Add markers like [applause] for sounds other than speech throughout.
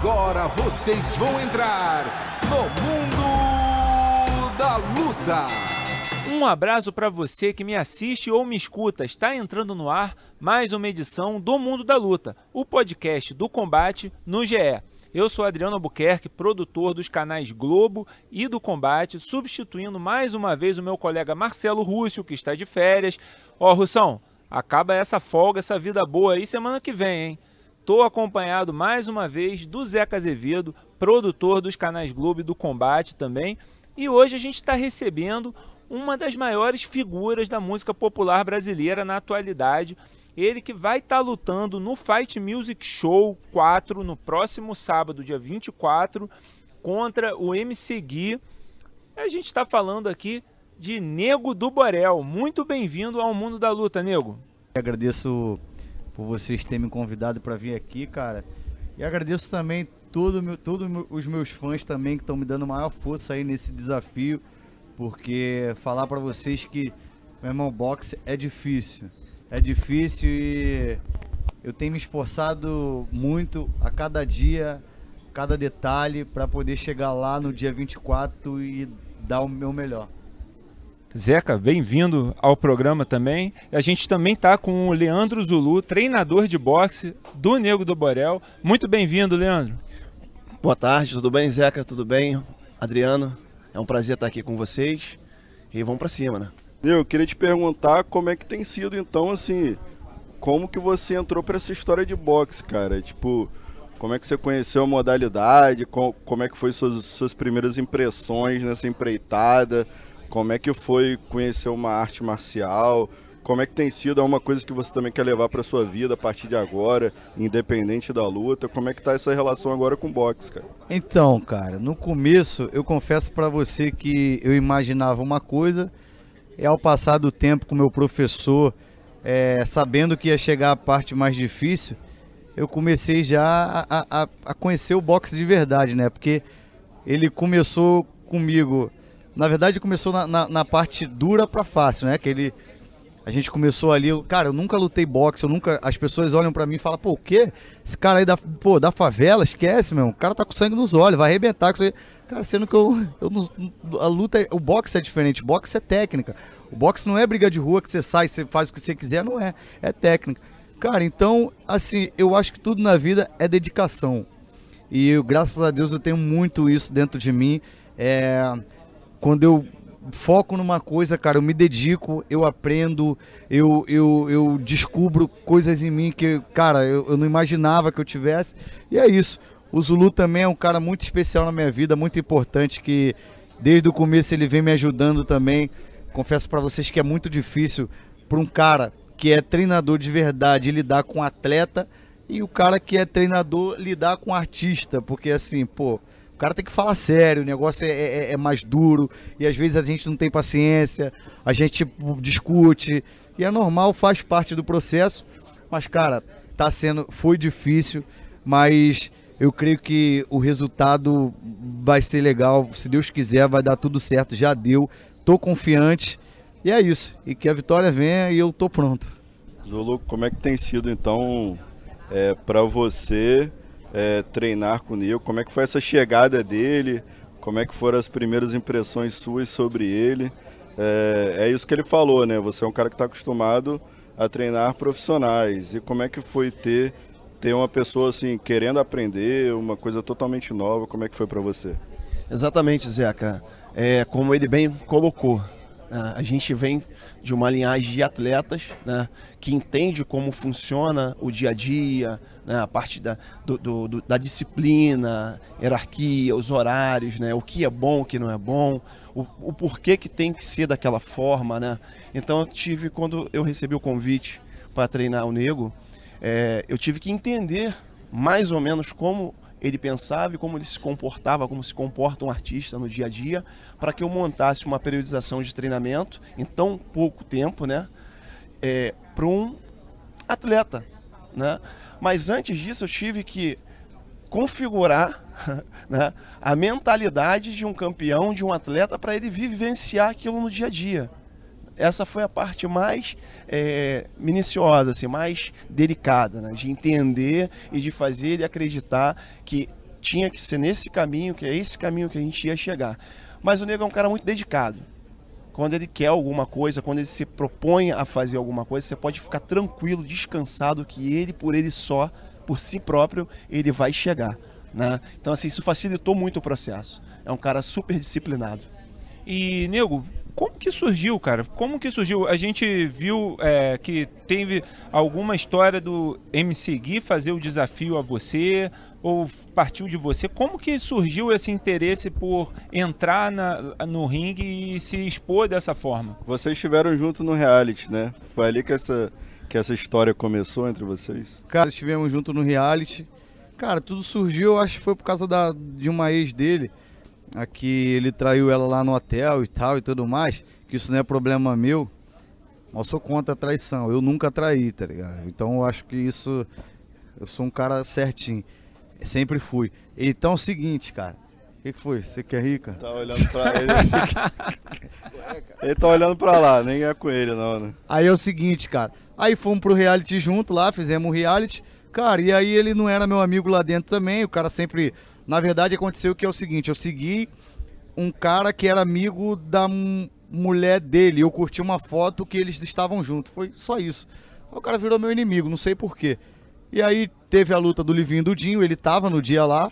Agora vocês vão entrar no mundo da luta. Um abraço para você que me assiste ou me escuta. Está entrando no ar mais uma edição do Mundo da Luta, o podcast do combate no GE. Eu sou Adriano Albuquerque, produtor dos canais Globo e do Combate, substituindo mais uma vez o meu colega Marcelo Rússio, que está de férias. Ó, Russão, acaba essa folga, essa vida boa aí semana que vem, hein? Estou acompanhado mais uma vez do Zeca Azevedo, produtor dos canais Globo e do Combate também. E hoje a gente está recebendo uma das maiores figuras da música popular brasileira na atualidade. Ele que vai estar tá lutando no Fight Music Show 4 no próximo sábado, dia 24, contra o MC Gui. A gente está falando aqui de Nego do Borel. Muito bem-vindo ao mundo da luta, Nego. Agradeço por vocês terem me convidado para vir aqui, cara. E agradeço também todos todo os meus fãs também que estão me dando maior força aí nesse desafio, porque falar para vocês que meu irmão boxe é difícil. É difícil e eu tenho me esforçado muito a cada dia, cada detalhe para poder chegar lá no dia 24 e dar o meu melhor. Zeca, bem-vindo ao programa também. A gente também está com o Leandro Zulu, treinador de boxe do Nego do Borel. Muito bem-vindo, Leandro. Boa tarde, tudo bem, Zeca? Tudo bem? Adriano, é um prazer estar aqui com vocês. E vamos para cima, né? Eu queria te perguntar como é que tem sido, então, assim, como que você entrou para essa história de boxe, cara? Tipo, como é que você conheceu a modalidade? Como é que foi suas, suas primeiras impressões nessa empreitada? Como é que foi conhecer uma arte marcial? Como é que tem sido? É uma coisa que você também quer levar para sua vida a partir de agora, independente da luta? Como é que tá essa relação agora com o boxe, cara? Então, cara, no começo eu confesso para você que eu imaginava uma coisa e ao passar do tempo com meu professor, é, sabendo que ia chegar a parte mais difícil, eu comecei já a, a, a conhecer o boxe de verdade, né? Porque ele começou comigo na verdade começou na, na, na parte dura para fácil, né? Que ele a gente começou ali, cara, eu nunca lutei boxe, eu nunca. As pessoas olham para mim e falam, pô, o quê? Esse cara aí da, pô, da favela, esquece, meu. O cara tá com sangue nos olhos, vai arrebentar com isso aí. Cara, sendo que eu, eu a luta, o boxe é diferente, o boxe é técnica. O boxe não é briga de rua que você sai, você faz o que você quiser, não é. É técnica. Cara, então, assim, eu acho que tudo na vida é dedicação. E eu, graças a Deus eu tenho muito isso dentro de mim. É quando eu foco numa coisa, cara, eu me dedico, eu aprendo, eu, eu, eu descubro coisas em mim que, cara, eu, eu não imaginava que eu tivesse. E é isso. O Zulu também é um cara muito especial na minha vida, muito importante, que desde o começo ele vem me ajudando também. Confesso para vocês que é muito difícil para um cara que é treinador de verdade lidar com atleta e o cara que é treinador lidar com artista, porque assim, pô, o cara tem que falar sério, o negócio é, é, é, mais duro e às vezes a gente não tem paciência, a gente discute e é normal, faz parte do processo. Mas cara, tá sendo, foi difícil, mas eu creio que o resultado vai ser legal. Se Deus quiser, vai dar tudo certo. Já deu, tô confiante e é isso. E que a vitória venha e eu tô pronto. Zulu, como é que tem sido então é, para você? É, treinar com o? Como é que foi essa chegada dele? Como é que foram as primeiras impressões suas sobre ele? É, é isso que ele falou, né? Você é um cara que está acostumado a treinar profissionais. E como é que foi ter ter uma pessoa assim querendo aprender, uma coisa totalmente nova? Como é que foi para você? Exatamente, Zeca. É, como ele bem colocou, a gente vem de uma linhagem de atletas né, que entende como funciona o dia a dia, né, a parte da, do, do, da disciplina, hierarquia, os horários, né, o que é bom, o que não é bom, o, o porquê que tem que ser daquela forma. Né? Então eu tive, quando eu recebi o convite para treinar o Nego, é, eu tive que entender mais ou menos como ele pensava e como ele se comportava, como se comporta um artista no dia a dia, para que eu montasse uma periodização de treinamento em tão pouco tempo, né, é, para um atleta, né? Mas antes disso eu tive que configurar [laughs] né, a mentalidade de um campeão, de um atleta, para ele vivenciar aquilo no dia a dia. Essa foi a parte mais é, minuciosa, assim, mais delicada, né? de entender e de fazer ele acreditar que tinha que ser nesse caminho, que é esse caminho que a gente ia chegar. Mas o nego é um cara muito dedicado. Quando ele quer alguma coisa, quando ele se propõe a fazer alguma coisa, você pode ficar tranquilo, descansado, que ele, por ele só, por si próprio, ele vai chegar. Né? Então, assim, isso facilitou muito o processo. É um cara super disciplinado. E, Nego, como que surgiu, cara? Como que surgiu? A gente viu é, que teve alguma história do MC Gui fazer o desafio a você, ou partiu de você. Como que surgiu esse interesse por entrar na, no ringue e se expor dessa forma? Vocês estiveram junto no reality, né? Foi ali que essa, que essa história começou entre vocês? Cara, estivemos junto no reality. Cara, tudo surgiu, acho que foi por causa da, de uma ex dele aqui ele traiu ela lá no hotel e tal e tudo mais, que isso não é problema meu. Mas eu sou contra a traição. Eu nunca traí, tá ligado? Então eu acho que isso. Eu sou um cara certinho. Sempre fui. Então é o seguinte, cara. O que, que, foi? Você quer rir, cara? Tá olhando pra ele. ele tá olhando pra lá, nem é com ele, não, né? Aí é o seguinte, cara. Aí fomos pro reality junto lá, fizemos o reality. Cara, e aí ele não era meu amigo lá dentro também. O cara sempre na verdade, aconteceu que é o seguinte: eu segui um cara que era amigo da mulher dele. Eu curti uma foto que eles estavam juntos. Foi só isso. O cara virou meu inimigo, não sei porquê. E aí teve a luta do Livinho e do Dinho, ele tava no dia lá.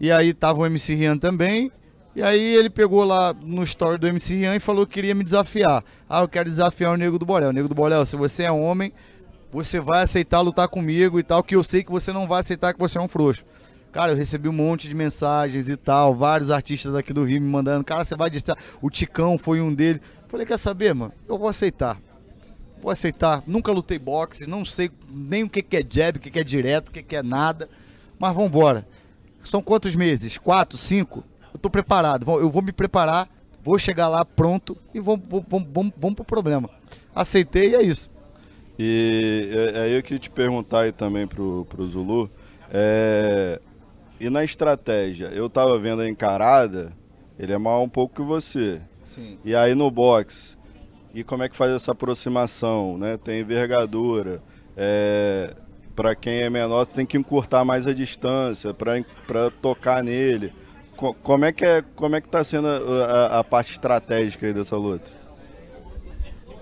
E aí tava o MC Rian também. E aí ele pegou lá no story do MC Rian e falou que queria me desafiar. Ah, eu quero desafiar o Nego do Borel. O Nego do Borel, se você é homem, você vai aceitar lutar comigo e tal, que eu sei que você não vai aceitar que você é um frouxo. Cara, eu recebi um monte de mensagens e tal, vários artistas aqui do Rio me mandando, cara, você vai distar. O Ticão foi um deles. Falei, quer saber, mano? Eu vou aceitar. Vou aceitar. Nunca lutei boxe, não sei nem o que, é jab, o que, é direto, o que, é nada. Mas vamos embora. São quantos meses? Quatro, cinco? Eu tô preparado. Eu vou me preparar, vou chegar lá pronto e vamos pro problema. Aceitei e é isso. E é, aí eu queria te perguntar aí também pro, pro Zulu. É, e na estratégia, eu tava vendo a encarada, ele é maior um pouco que você. Sim. E aí no box, e como é que faz essa aproximação, né? Tem envergadura. É, para quem é menor, tem que encurtar mais a distância para tocar nele. como é que é, como é que tá sendo a, a parte estratégica aí dessa luta?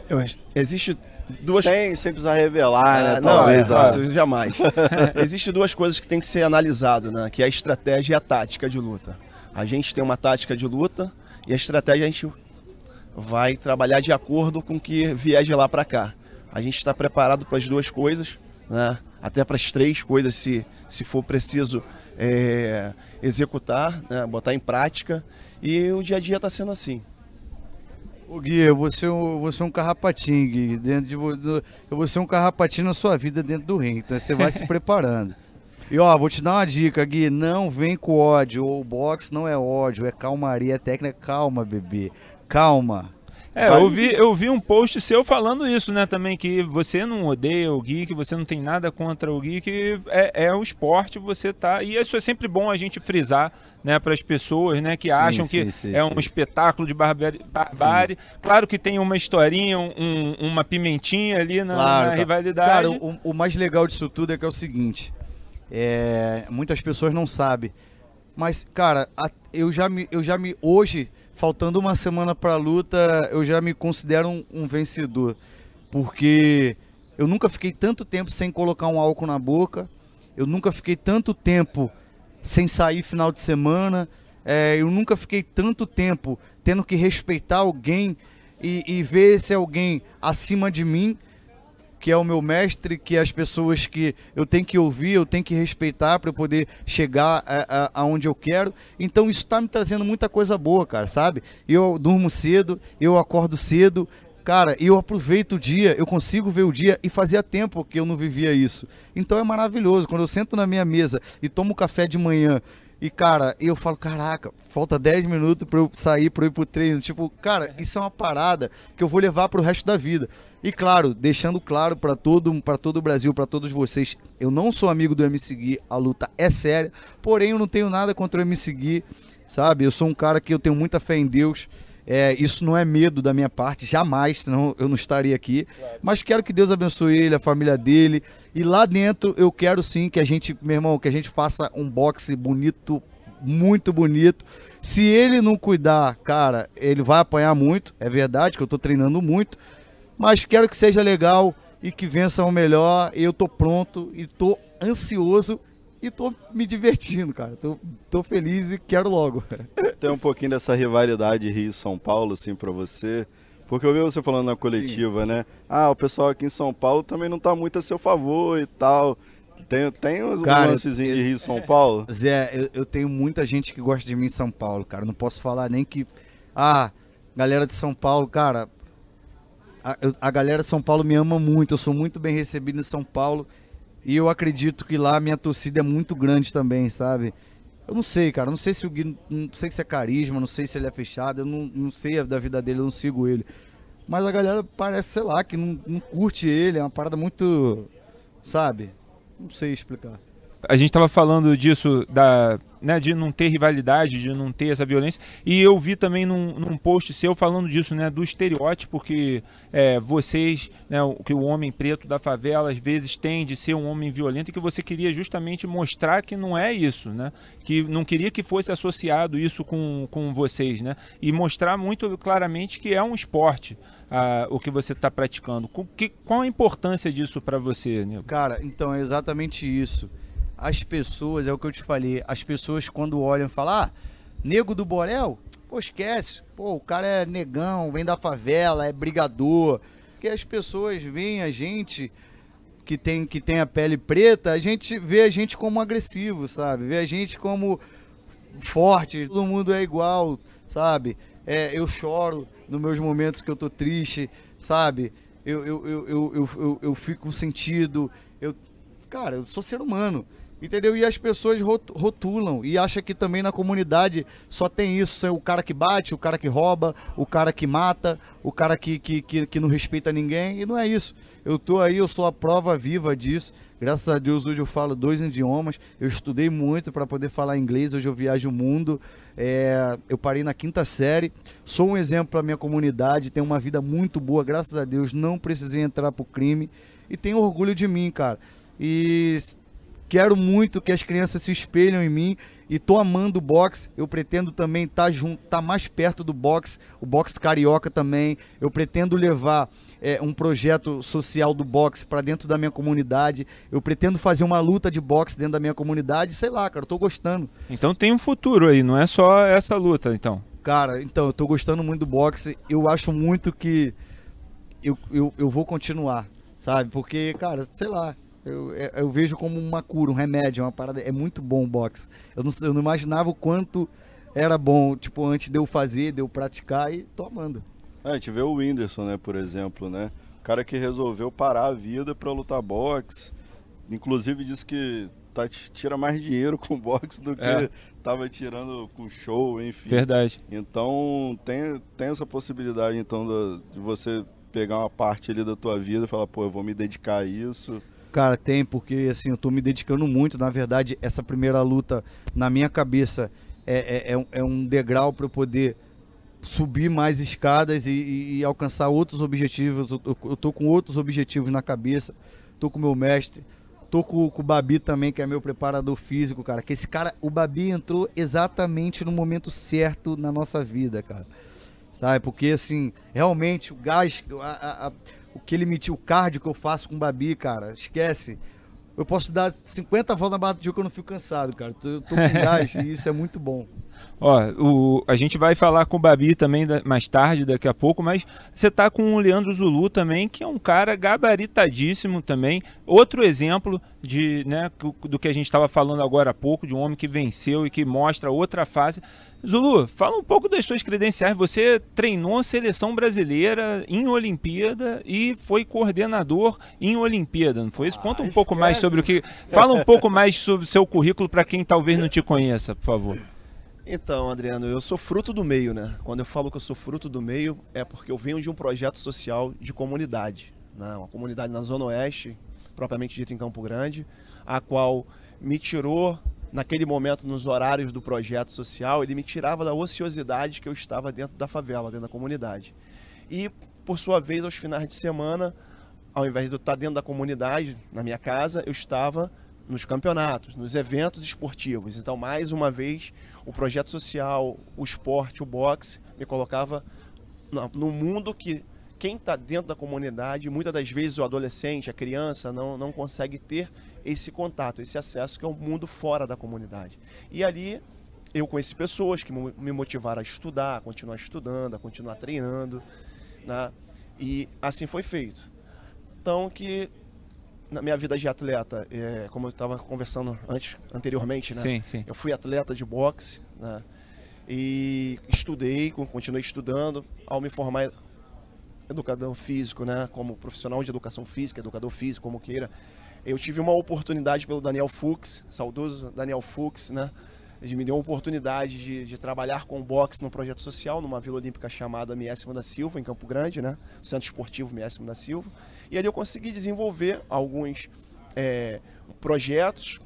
Eu, existe duas. Sem, sem precisar revelar, né? Ah, não, é, isso jamais. [laughs] existe duas coisas que tem que ser analisado, né? Que é a estratégia e a tática de luta. A gente tem uma tática de luta e a estratégia a gente vai trabalhar de acordo com o que vier de lá para cá. A gente está preparado para as duas coisas, né? Até para as três coisas, se, se for preciso é, executar, né? botar em prática. E o dia a dia está sendo assim. Ô Gui, eu vou ser um, vou ser um carrapatinho, Gui. Dentro de, eu vou ser um carrapatinho na sua vida dentro do ringue. Então você vai se [laughs] preparando. E ó, vou te dar uma dica, Gui. Não vem com ódio. O boxe não é ódio, é calmaria, é técnica. Calma, bebê. Calma. É, eu vi, eu vi um post seu falando isso, né, também, que você não odeia o que você não tem nada contra o que é, é o esporte, você tá. E isso é sempre bom a gente frisar, né, para as pessoas, né, que sim, acham sim, que sim, é um espetáculo de barbárie. barbárie. Claro que tem uma historinha, um, uma pimentinha ali na, claro, na rivalidade. Cara, o, o, mais legal disso tudo é que é o seguinte: é, muitas pessoas não sabem. Mas, cara, eu já me. Eu já me hoje faltando uma semana para a luta, eu já me considero um, um, vencedor. Porque eu nunca fiquei tanto tempo sem colocar um álcool na boca, eu nunca fiquei tanto tempo sem sair final de semana, é, eu nunca fiquei tanto tempo tendo que respeitar alguém e, e ver esse alguém acima de mim que é o meu mestre, que é as pessoas que eu tenho que ouvir, eu tenho que respeitar para eu poder chegar aonde eu quero. Então isso está me trazendo muita coisa boa, cara, sabe? Eu durmo cedo, eu acordo cedo, cara, eu aproveito o dia, eu consigo ver o dia e fazia tempo que eu não vivia isso. Então é maravilhoso. Quando eu sento na minha mesa e tomo café de manhã e, cara, eu falo, caraca, falta 10 minutos para eu sair, para eu ir pro treino. Tipo, cara, [laughs] isso é uma parada que eu vou levar pro resto da vida. E, claro, deixando claro para todo, pra todo o Brasil, para todos vocês, eu não sou amigo do MC Gui, a luta é séria. Porém, eu não tenho nada contra o MC Gui, sabe? Eu sou um cara que eu tenho muita fé em Deus. É, isso não é medo da minha parte, jamais, senão eu não estaria aqui. Mas quero que Deus abençoe ele, a família dele. E lá dentro eu quero sim que a gente, meu irmão, que a gente faça um boxe bonito, muito bonito. Se ele não cuidar, cara, ele vai apanhar muito. É verdade que eu tô treinando muito. Mas quero que seja legal e que vença o melhor. Eu tô pronto e tô ansioso e tô me divertindo, cara. Tô, tô feliz e quero logo. [laughs] Tem um pouquinho dessa rivalidade Rio-São Paulo, assim, pra você. Porque eu vi você falando na coletiva, Sim. né? Ah, o pessoal aqui em São Paulo também não tá muito a seu favor e tal. Tem, tem uns cara, lancezinhos de Rio São Paulo? Zé, eu, eu, tenho muita gente que gosta de mim em São Paulo, cara. Não posso falar nem que. Ah, galera de São Paulo, cara. A, a galera de São Paulo me ama muito. Eu sou muito bem recebido em São Paulo. E eu acredito que lá a minha torcida é muito grande também, sabe? Eu não sei, cara. Não sei se o Gui. Não sei se é carisma, não sei se ele é fechado. Eu não, não sei da vida dele, eu não sigo ele. Mas a galera parece, sei lá, que não, não curte ele. É uma parada muito. Sabe? Não sei explicar a gente estava falando disso, da, né, de não ter rivalidade, de não ter essa violência, e eu vi também num, num post seu falando disso, né, do estereótipo que é, vocês, né, que o homem preto da favela às vezes tem de ser um homem violento, e que você queria justamente mostrar que não é isso, né, que não queria que fosse associado isso com, com vocês, né, e mostrar muito claramente que é um esporte o que você está praticando. Que, qual a importância disso para você, Nego? Cara, então é exatamente isso as pessoas, é o que eu te falei, as pessoas quando olham falam, ah, nego do Borel? Pô, esquece. Pô, o cara é negão, vem da favela, é brigador. Porque as pessoas veem a gente que tem, que tem a pele preta, a gente vê a gente como agressivo, sabe? Vê a gente como forte, todo mundo é igual, sabe? É, eu choro nos meus momentos que eu tô triste, sabe? Eu, eu, eu, eu, eu, eu, eu fico sentido. Eu, cara, eu sou ser humano. Entendeu? E as pessoas rotulam e acham que também na comunidade só tem isso: é o cara que bate, o cara que rouba, o cara que mata, o cara que, que, que, que, não respeita ninguém. E não é isso. Eu tô aí, eu sou a prova viva disso. Graças a Deus hoje eu falo dois idiomas. Eu estudei muito para poder falar inglês. Hoje eu viajo o mundo. É, eu parei na quinta série. Sou um exemplo para minha comunidade. Tenho uma vida muito boa, graças a Deus. Não precisei entrar pro crime. E tenho orgulho de mim, cara. E Quero muito que as crianças se espelhem em mim e tô amando o boxe. Eu pretendo também estar tá junto, tá mais perto do boxe, o boxe carioca também. Eu pretendo levar é, um projeto social do boxe para dentro da minha comunidade. Eu pretendo fazer uma luta de boxe dentro da minha comunidade. Sei lá, cara, eu tô gostando. Então tem um futuro aí, não é só essa luta, então. Cara, então, eu tô gostando muito do boxe. Eu acho muito que eu, eu, eu vou continuar, sabe? Porque, cara, sei lá, eu, é, eu, vejo como uma cura, um remédio, uma parada. É muito bom o boxe. Eu não, eu não imaginava o quanto era bom, tipo, antes de eu fazer, de eu praticar e tô amando. É, a gente vê o Whindersson, né, por exemplo, né? O cara que resolveu parar a vida pra lutar boxe. Inclusive disse que tá, tira mais dinheiro com boxe do que é. tava tirando com show, enfim. Verdade. Então tem, tem essa possibilidade então de você pegar uma parte ali da tua vida e falar, pô, eu vou me dedicar a isso. Cara, tem, porque assim, eu tô me dedicando muito. Na verdade, essa primeira luta, na minha cabeça, é, é, é, é um degrau para eu poder subir mais escadas e, e, alcançar outros objetivos. Eu, eu, tô com outros objetivos na cabeça. Tô com meu mestre. Tô com, com, o Babi também, que é meu preparador físico, cara. Que esse cara, o Babi entrou exatamente no momento certo na nossa vida, cara. Sabe? Porque assim, realmente o gás, a, a, o que ele metiu, o cardio que eu faço com o Babi, cara, esquece. Eu posso dar 50 voltas na barra do dia que eu não fico cansado, cara. Eu tô com [laughs] gás e isso é muito bom. Ó, o, a gente vai falar com o Babi também da, mais tarde, daqui a pouco, mas você tá com o Leandro Zulu também, que é um cara gabaritadíssimo também. Outro exemplo de, né, do que a gente estava falando agora há pouco, de um homem que venceu e que mostra outra face. Zulu, fala um pouco das suas credenciais. Você treinou a seleção brasileira em Olimpíada e foi coordenador em Olimpíada, não foi isso? Conta um ah, pouco mais sobre o que. Fala um pouco [laughs] mais sobre o seu currículo para quem talvez não te conheça, por favor. Então, Adriano, eu sou fruto do meio, né? Quando eu falo que eu sou fruto do meio, é porque eu venho de um projeto social de comunidade, né? uma comunidade na Zona Oeste, propriamente dita em Campo Grande, a qual me tirou naquele momento, nos horários do projeto social, ele me tirava da ociosidade que eu estava dentro da favela, dentro da comunidade. E, por sua vez, aos finais de semana, ao invés de eu estar dentro da comunidade, na minha casa, eu estava nos campeonatos, nos eventos esportivos. Então, mais uma vez, o projeto social, o esporte, o boxe, me colocava no mundo que quem está dentro da comunidade, muitas das vezes o adolescente, a criança, não, não consegue ter esse contato, esse acesso que é o mundo fora da comunidade. E ali eu conheci pessoas que me motivaram a estudar, a continuar estudando, a continuar treinando, né? e assim foi feito. Então que na minha vida de atleta, é, como eu estava conversando antes, anteriormente, né? Sim, sim. Eu fui atleta de boxe, né? E estudei, continuei estudando. Ao me formar educador físico, né? Como profissional de educação física, educador físico, como queira, eu tive uma oportunidade pelo Daniel Fux, saudoso Daniel Fux, né? Ele me deu uma oportunidade de, de, trabalhar com boxe no projeto social, numa Vila Olímpica chamada Miésimo da Silva, em Campo Grande, né? Centro Esportivo Miésimo da Silva. E ali eu consegui desenvolver alguns é, projetos.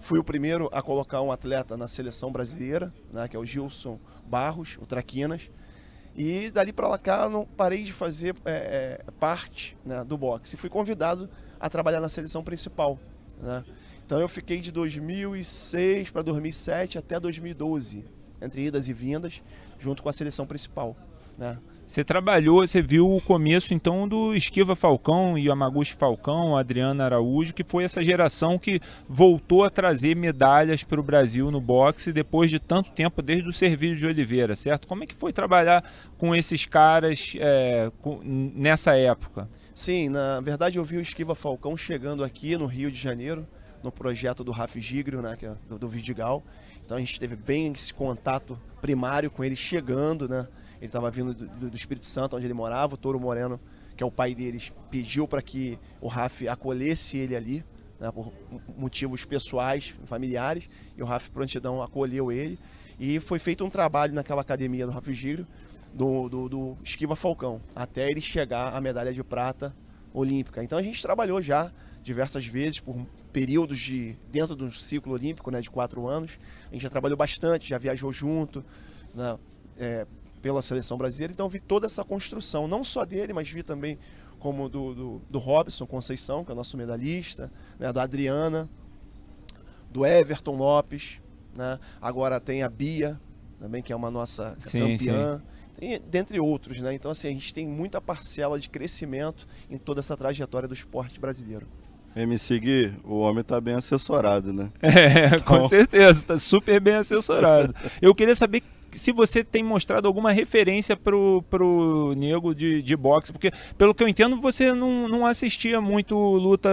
Fui o primeiro a colocar um atleta na seleção brasileira, né? Que é o Gilson Barros, o Traquinas. E dali para cá não parei de fazer é, é, parte né, do boxe. Fui convidado a trabalhar na seleção principal. Né? Então eu fiquei de 2006 para 2007 até 2012, entre idas e vindas, junto com a seleção principal. Né? Você trabalhou, você viu o começo então do Esquiva Falcão Yamaguchi Falcão, Adriana Araújo, que foi essa geração que voltou a trazer medalhas para o Brasil no boxe depois de tanto tempo, desde o Servílio de Oliveira, certo? Como é que foi trabalhar com esses caras é, com, nessa época? Sim, na verdade eu vi o Esquiva Falcão chegando aqui no Rio de Janeiro, no projeto do Raf Gigrio, né, que é do, do Vidigal. Então a gente teve bem esse contato primário com ele chegando, né? Ele estava vindo do, do, Espírito Santo, onde ele morava. O Touro Moreno, que é o pai deles, pediu para que o Raf acolhesse ele ali, né, por motivos pessoais, familiares. E o Raf Prontidão acolheu ele. E foi feito um trabalho naquela academia do Raf Gigrio, do, do, do Esquiva Falcão, até ele chegar à medalha de prata olímpica. Então a gente trabalhou já diversas vezes por períodos de dentro do ciclo olímpico, né, de quatro anos. A gente já trabalhou bastante, já viajou junto, né, é, pela seleção brasileira. Então vi toda essa construção, não só dele, mas vi também como do, do, do Robson Conceição, que é o nosso medalhista, né, da Adriana, do Everton Lopes, né, agora tem a Bia, também que é uma nossa sim, campeã. Sim. Dentre outros, né? Então, assim, a gente tem muita parcela de crescimento em toda essa trajetória do esporte brasileiro. MC Gui, o homem tá bem assessorado, né? [laughs] É, [laughs] com então... certeza, tá super bem assessorado. Eu queria saber se você tem mostrado alguma referência pro, pro nego de, de boxe, porque pelo que eu entendo você não, não assistia muito luta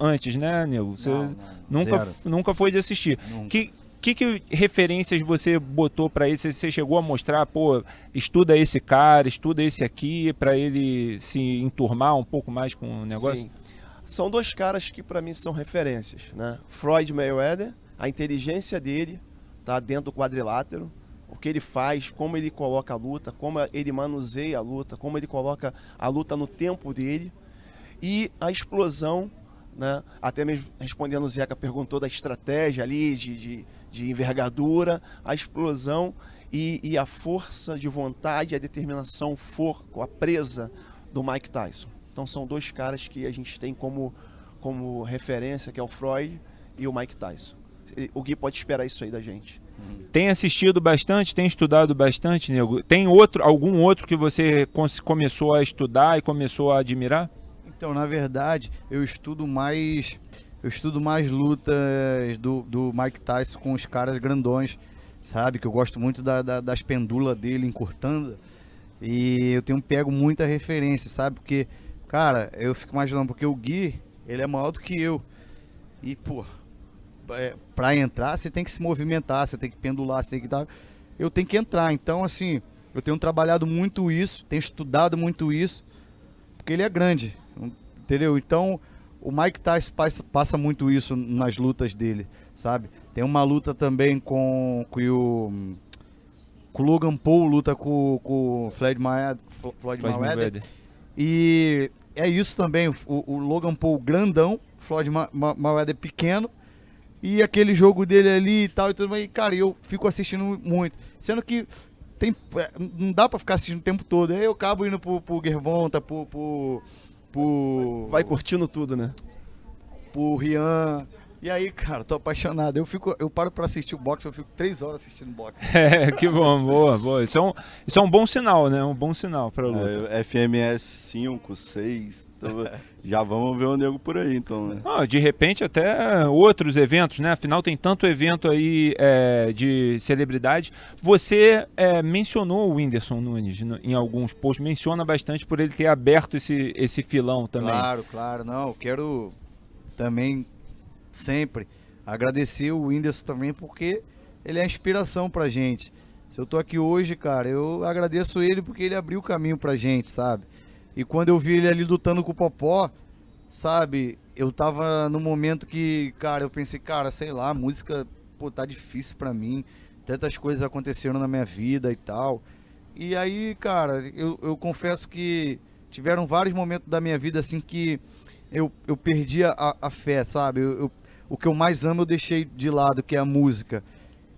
antes, né, nego? Você não, não, nunca, nunca foi de assistir. Nunca. Que, que, que referências você botou para ele? Você chegou a mostrar, pô, estuda esse cara, estuda esse aqui, para ele se enturmar um pouco mais com o negócio? Sim são dois caras que para mim são referências, né? Floyd Mayweather, a inteligência dele tá dentro do quadrilátero, o que ele faz, como ele coloca a luta, como ele manuseia a luta, como ele coloca a luta no tempo dele e a explosão, né? Até mesmo respondendo o Zeca perguntou da estratégia ali de, de, de envergadura, a explosão e, e a força de vontade, a determinação, for, a presa do Mike Tyson. Então são dois caras que a gente tem como, como referência, que é o Freud e o Mike Tyson. O Gui pode esperar isso aí da gente. Tem assistido bastante, tem estudado bastante, Nego? Tem outro, algum outro que você começou a estudar e começou a admirar? Então, na verdade, eu estudo mais eu estudo mais lutas do, do Mike Tyson com os caras grandões, sabe? Que eu gosto muito da, da, das pendulas dele encurtando. E eu tenho pego muita referência, sabe? Porque Cara, eu fico imaginando, porque o Gui, ele é maior do que eu. E, pô, é, pra entrar, você tem que se movimentar, você tem que pendular, você tem que dar. Eu tenho que entrar. Então, assim, eu tenho trabalhado muito isso, tenho estudado muito isso, porque ele é grande, entendeu? Então, o Mike Tyson passa muito isso nas lutas dele, sabe? Tem uma luta também com, com o. Com o Logan Paul luta com, com o Floyd Mayweather. Floyd Mayweather. E é isso também. O, o Logan Paul grandão, Floyd Mayweather pequeno. E aquele jogo dele ali e tal e tudo mais. E, cara, eu fico assistindo muito. Sendo que tem, é, não dá pra ficar assistindo o tempo todo. Aí eu acabo indo pro, pro Gervonta, pro, pro, pro. Vai curtindo tudo, né? Pro Rian. E aí, cara, tô apaixonado. Eu fico, eu paro pra assistir o boxe, eu fico três horas assistindo boxe. [laughs] É, que bom, boa, boa. Isso é um, isso é um bom sinal, né? Um bom sinal pra luta. É, FMS 5, 6. Então, já vamos ver o nego por aí, então, né? Ah, de repente até outros eventos, né? Afinal tem tanto evento aí é, de celebridade. Você é, mencionou o Whindersson Nunes no- em alguns posts, menciona bastante por ele ter aberto esse, esse filão também. Claro, claro. Não, eu quero também sempre agradecer o Whindersson também porque ele é inspiração pra gente. Se eu tô aqui hoje, cara, eu agradeço ele porque ele abriu o caminho pra gente, sabe? E quando eu vi ele ali lutando com o Popó, sabe? Eu tava no momento que, cara, eu pensei, cara, sei lá, a música, pô, tá difícil pra mim. Tantas coisas aconteceram na minha vida e tal. E aí, cara, eu, eu confesso que tiveram vários momentos da minha vida assim que eu, eu perdi a, a fé, sabe? Eu, eu- o que eu mais amo eu deixei de lado, que é a música.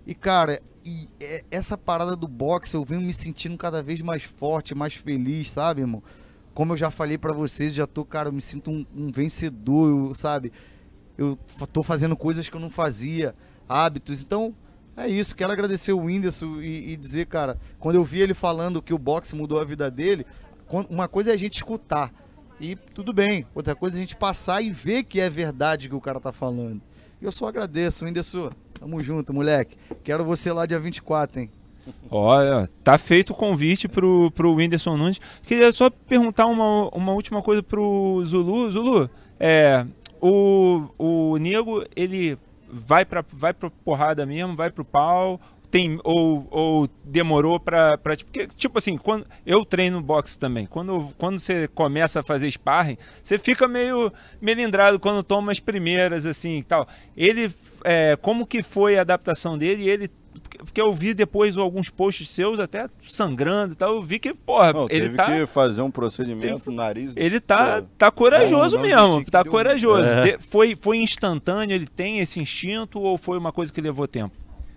E, cara, e é- essa parada do boxe eu venho me sentindo cada vez mais forte, mais feliz, sabe, irmão? Como eu já falei pra vocês, já tô, cara, eu me sinto um, um vencedor, eu- sabe? Eu tô fazendo coisas que eu não fazia, hábitos. Então, é isso. Quero agradecer o Whindersson e, e dizer, cara, quando eu vi ele falando que o boxe mudou a vida dele, uma coisa é a gente escutar. E tudo bem. Outra coisa é a gente passar e ver que é verdade que o cara tá falando. E eu só agradeço, Whindersson. Tamo junto, moleque. Quero você lá dia 24, hein? Olha, tá feito o convite pro, pro Whindersson Nunes. Queria só perguntar uma, uma última coisa pro Zulu. Zulu, é, o, o Nego, ele vai pra, vai pra porrada mesmo, vai pro pau, tem, ou, ou demorou pra tipo, porque, tipo assim, quando eu treino boxe também, quando, quando você começa a fazer sparring, você fica meio melindrado quando toma as primeiras, assim, e tal. Ele, é, como que foi a adaptação dele ele porque- eu vi depois alguns posts seus até sangrando e tal. Eu vi que, porra, Não, ele teve tá. que fazer um procedimento no nariz. Ele tá, Pô, tá corajoso Não, não, mesmo, tá corajoso. É. De- foi, foi instantâneo, ele tem esse instinto ou foi uma coisa que levou tempo?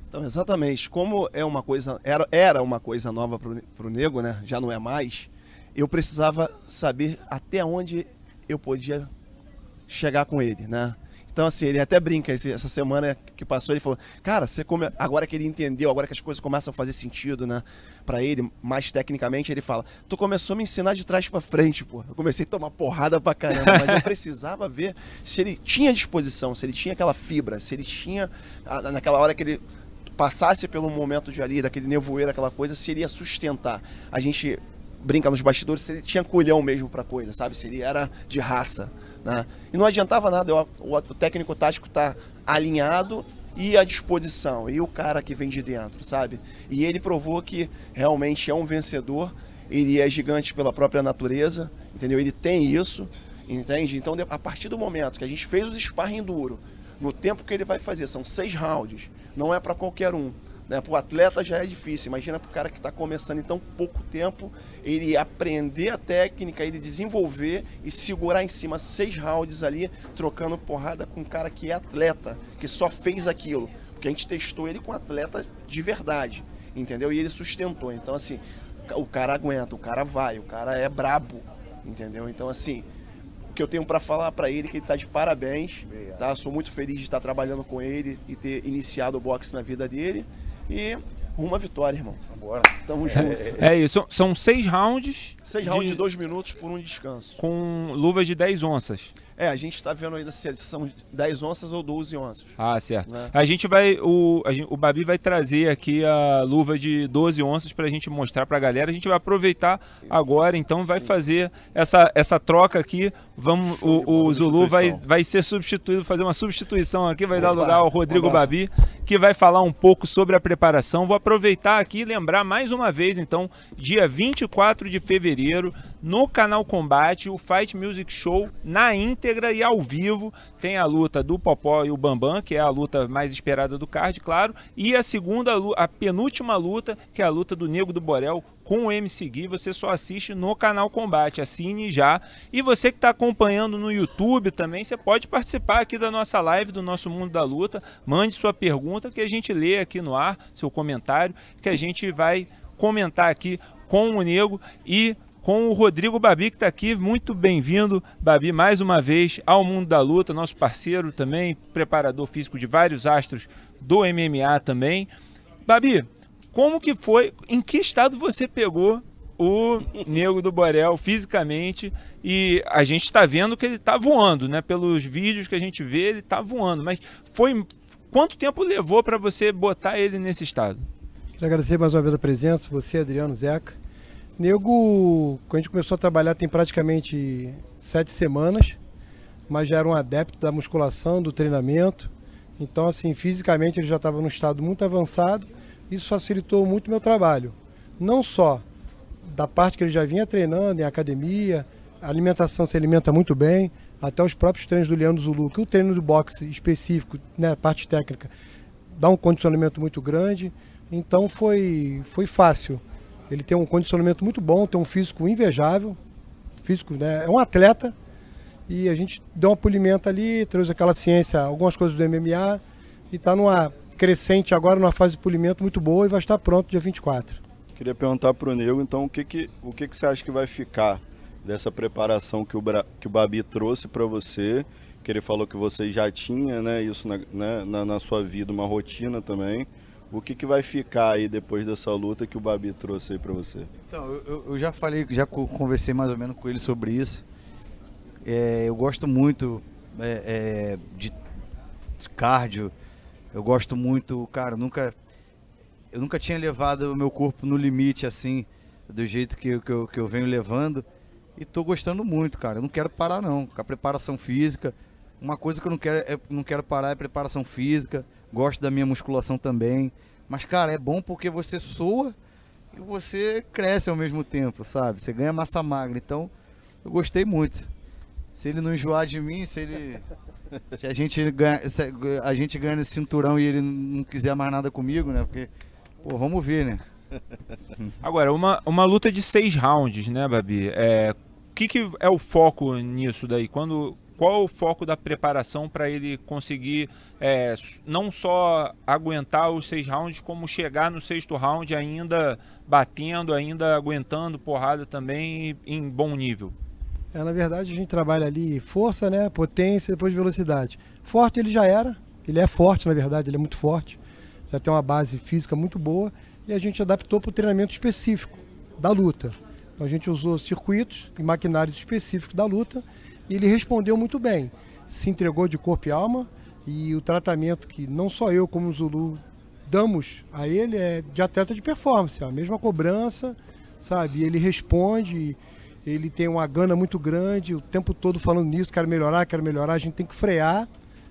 Então, exatamente. Como é uma coisa, era, era uma coisa nova pro, pro nego, né? Já não é mais. Eu precisava saber até onde eu podia chegar com ele, né? Então, assim, ele até brinca, essa semana que passou, ele falou, cara, você come... agora que ele entendeu, agora que as coisas começam a fazer sentido, né? Pra ele, mais tecnicamente, ele fala, tu começou a me ensinar de trás pra frente, pô. Eu comecei a tomar porrada pra caramba, mas eu precisava ver se ele tinha disposição, se ele tinha aquela fibra, se ele tinha, naquela hora que ele passasse pelo momento de ali, daquele nevoeiro, aquela coisa, se ele ia sustentar. A gente brinca nos bastidores se ele tinha culhão mesmo pra coisa, sabe? Se ele era de raça, né? E não adiantava nada, o, o- o técnico tático tá alinhado e à disposição, e o cara que vem de dentro, sabe? E ele provou que realmente é um vencedor, ele é gigante pela própria natureza, entendeu? Ele tem isso, entende? Então, a partir do momento que a gente fez os sparring duro, no tempo que ele vai fazer, são seis rounds, não é para qualquer um. Né? Para o atleta já é difícil, imagina para o cara que está começando em tão pouco tempo, ele aprender a técnica, ele desenvolver e segurar em cima seis rounds ali, trocando porrada com um cara que é atleta, que só fez aquilo. Porque a gente testou ele com atleta de verdade, entendeu? E ele sustentou. Então, assim, o cara aguenta, o cara vai, o cara é brabo, entendeu? Então, assim, o que eu tenho para falar para ele é que ele tá de parabéns, tá? Sou muito feliz de estar trabalhando com ele e ter iniciado o boxe na vida dele e rumo à vitória, irmão. Bora. Tamo junto. É isso, são- são seis rounds Seis de- rounds de dois minutos por um descanso. com luvas de 10 onças. É, a gente tá vendo ainda se são 10 onças ou 12 onças. Ah, certo. Né? A gente vai. O, a gente- o Babi vai trazer aqui a luva de 12 onças pra gente mostrar pra galera. A gente vai aproveitar agora, então vai fazer essa, essa troca aqui. Vamos, Show o, o Zulu vai, vai ser substituído, fazer uma substituição aqui, vai dar lugar ao Rodrigo um. Babi, que vai falar um pouco sobre a preparação. Vou aproveitar aqui e lembrar mais uma vez, então, dia 24 de fevereiro, no canal Combate, o Fight Music Show na íntegra e ao vivo. Tem a luta do Popó e o Bambam, que é a luta mais esperada do card, claro, e a segunda, a penúltima luta, que é a luta do Nego do Borel com o MC Gui, você só assiste no canal Combate. Assine já. E você que está acompanhando no YouTube também, você pode participar aqui da nossa live do nosso Mundo da Luta. Mande sua pergunta que a gente lê aqui no ar, seu comentário, que a gente vai comentar aqui com o Nego e com o Rodrigo Babi, que está aqui. Muito bem-vindo, Babi, mais uma vez ao Mundo da Luta, nosso parceiro também, preparador físico de vários astros do MMA também. Babi, como que foi, em que estado você pegou o Nego do Borel fisicamente e a gente está vendo que ele está voando, né? Pelos vídeos que a gente vê, ele está voando. Mas foi quanto tempo levou para você botar ele nesse estado? Quero agradecer mais uma vez a presença, você, Adriano, Zeca. Nego, quando a gente começou a trabalhar tem praticamente sete semanas, mas já era um adepto da musculação, do treinamento. Então, assim, fisicamente ele já estava num estado muito avançado. Isso facilitou muito meu trabalho. Não só da parte que ele já vinha treinando em academia, a alimentação se alimenta muito bem, até os próprios treinos do Leandro Zulu, que o treino do boxe específico, né, parte técnica, dá um condicionamento muito grande. Então foi, foi fácil. Ele tem um condicionamento muito bom, tem um físico invejável. Físico, né? É um atleta. E a gente deu uma polimenta ali, trouxe aquela ciência, algumas coisas do MMA. E está numa crescente agora, numa fase de polimento muito boa e vai estar pronto dia 24. Queria perguntar para o Nego, então, o que, que, o que, que você acha que vai ficar dessa preparação que o, que o Babi trouxe para você? Que ele falou que você já tinha né, isso na, né, na, na sua vida, uma rotina também. O que, que vai ficar aí depois dessa luta que o Babi trouxe aí para você? Então, eu, eu, já falei, já conversei mais ou menos com ele sobre isso. É, eu gosto muito é, é, de cardio. Eu gosto muito, cara, nunca eu nunca tinha levado o meu corpo no limite assim, do jeito que, que, eu, que eu venho levando. E tô gostando muito, cara. Eu não quero parar não, com a preparação física. Uma coisa que eu não quero, é, não quero parar é preparação física. Gosto da minha musculação também. Mas, cara, é bom porque você soa e você cresce ao mesmo tempo, sabe? Você ganha massa magra. Então, eu gostei muito. Se ele não enjoar de mim, se ele. Se a gente ganha, a gente ganha esse cinturão e ele não quiser mais nada comigo, né? Porque, pô, vamos ver, né? [laughs] Agora, uma, uma luta de seis rounds, né, Babi? É, o que, que é o foco nisso daí? Quando, qual é o foco da preparação para ele conseguir é, não só aguentar os seis rounds, como chegar no sexto round ainda batendo, ainda aguentando porrada também em bom nível? É, na verdade, a gente trabalha ali força, né, potência, depois velocidade. Forte ele já era, ele é forte, na verdade, ele é muito forte, já tem uma base física muito boa e a gente adaptou para o treinamento específico da luta. Então, a gente usou circuitos e maquinários específicos da luta e ele respondeu muito bem. Se entregou de corpo e alma e o tratamento que não só eu como o Zulu damos a ele é de atleta de performance, a mesma cobrança, sabe? Ele responde, ele tem uma gana muito grande, o tempo todo falando nisso, quero melhorar, quero melhorar, a gente tem que frear,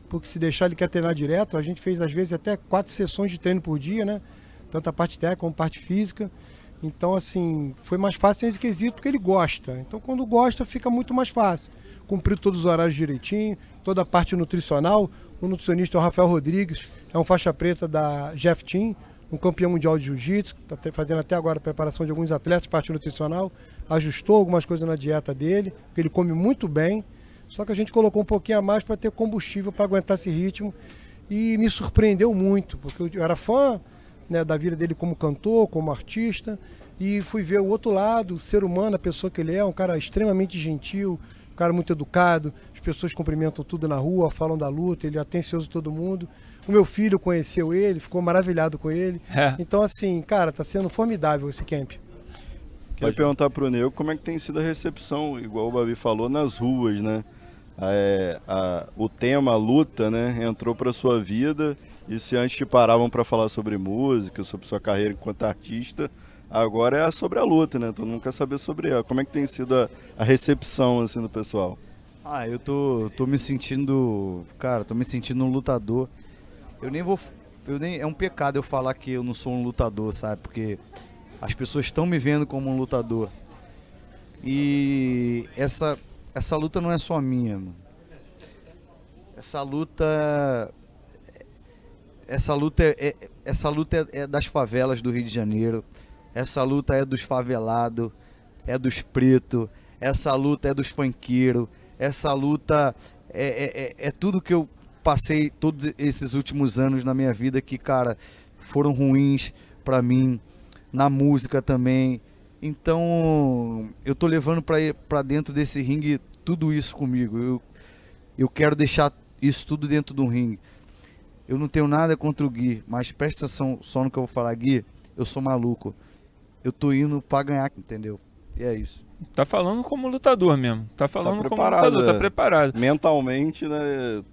porque se deixar ele quer treinar direto, a gente fez às vezes até quatro sessões de treino por dia, né? Tanto a parte técnica como a parte física. Então, assim, foi mais fácil nesse quesito porque ele gosta. Então, quando gosta, fica muito mais fácil cumpriu todos os horários direitinho, toda a parte nutricional. O nutricionista é o Rafael Rodrigues, é um faixa preta da Jeff Team, um campeão mundial de jiu-jitsu, está fazendo até agora a preparação de alguns atletas, parte nutricional, ajustou algumas coisas na dieta dele, porque ele come muito bem, só que a gente colocou um pouquinho a mais para ter combustível para aguentar esse ritmo e me surpreendeu muito, porque eu era fã né, da vida dele como cantor, como artista, e fui ver o outro lado, o ser humano, a pessoa que ele é, um cara extremamente gentil, um cara muito educado, as pessoas cumprimentam tudo na rua, falam da luta, ele é atencioso todo mundo. O meu filho conheceu ele, ficou maravilhado com ele. É. Então, assim, cara, tá sendo formidável esse camp. Queria Pode. perguntar pro Neu como é que tem sido a recepção, igual o Babi falou, nas ruas, né? É, a, o tema a luta, né, entrou para sua vida e se antes te paravam para falar sobre música, sobre sua carreira enquanto artista, Agora é sobre a luta, né? Todo mundo quer saber sobre ela. Como é que tem sido a, a recepção assim, do pessoal? Ah, eu tô, tô me sentindo. Cara, tô me sentindo um lutador. Eu nem vou. Eu nem, é um pecado eu falar que eu não sou um lutador, sabe? Porque as pessoas estão me vendo como um lutador. E essa, essa luta não é só minha, mano. Essa luta. Essa luta é, é essa luta é, é das favelas do Rio de Janeiro Essa luta é dos favelados, é dos pretos, essa luta é dos funkeiros, essa luta é, é, é, é tudo que eu passei todos esses últimos anos na minha vida que, cara, foram ruins para mim, na música também. Então, eu tô levando para dentro desse ringue tudo isso comigo. Eu, eu quero deixar isso tudo dentro do ringue. Eu não tenho nada contra o Gui, mas presta atenção só no que eu vou falar, Gui. Eu sou maluco. Eu tô indo pra ganhar, entendeu? E é isso. Tá falando como lutador mesmo. Tá falando Tá como preparado, lutador, tá é. preparado. Mentalmente, né?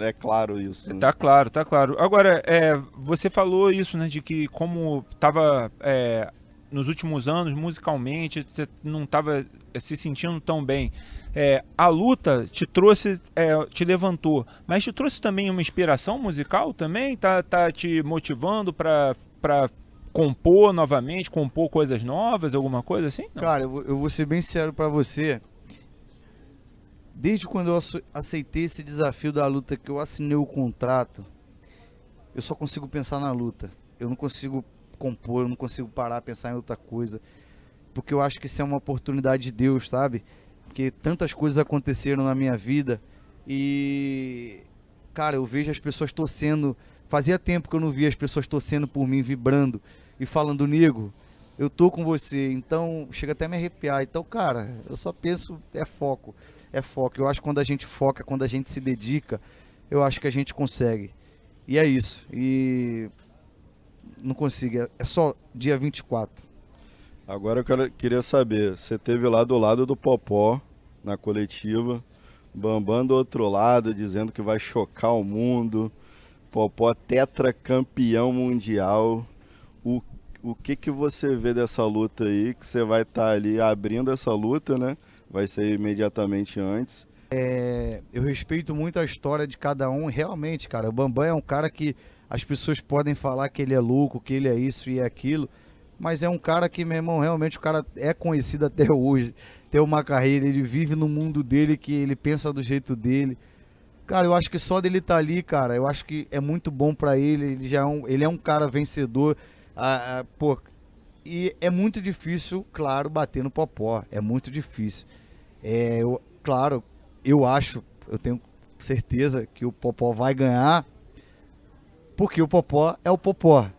É claro isso. né? Tá claro, tá claro. Agora, é, você falou isso, né, de que como tava é, nos últimos anos, musicalmente, você não tava é, se sentindo tão bem. É, a luta te trouxe, é, te levantou, mas te trouxe também uma inspiração musical também? Tá, tá te motivando pra compor novamente, compor coisas novas, alguma coisa assim? Não. Cara, eu, vou- eu vou ser bem sincero pra você. Desde quando eu ace- aceitei esse desafio da luta, que eu assinei o contrato, eu só consigo pensar na luta. Eu não consigo compor, eu não consigo parar pensar em outra coisa. Porque eu acho que isso é uma oportunidade de Deus, sabe? Porque tantas coisas aconteceram na minha vida e. Cara, eu vejo as pessoas torcendo. Fazia tempo que eu não via as pessoas torcendo por mim, vibrando e falando, nego, eu tô com você, então chega até a me arrepiar. Então, cara, eu só penso, é foco, é foco. Eu acho que quando a gente foca, quando a gente se dedica, eu acho que a gente consegue. E é isso. E não consigo, é- é só dia 24. Agora eu quero- queria saber, você teve lá do lado do Popó, na coletiva, Bambam do outro lado, dizendo que vai chocar o mundo, Popó tetracampeão mundial. O, o que que você vê dessa luta aí, que você vai estar ali abrindo essa luta, né? Vai ser imediatamente antes. É, eu respeito muito a história de cada um, realmente, cara. O Bambam é um cara que as pessoas podem falar que ele é louco, que ele é isso e é aquilo, mas é um cara que, meu irmão, realmente o cara é conhecido até [laughs] hoje, tem uma carreira, ele vive no mundo dele, que ele pensa do jeito dele. Cara, eu acho que só dele estar ali, cara, eu acho que é muito bom pra ele, ele já é um, ele é um cara vencedor. Ah, ah, pô, e é muito difícil, claro, bater no Popó, é muito difícil. É, eu, claro, eu acho, eu tenho certeza que o Popó vai ganhar, porque o Popó é o Popó.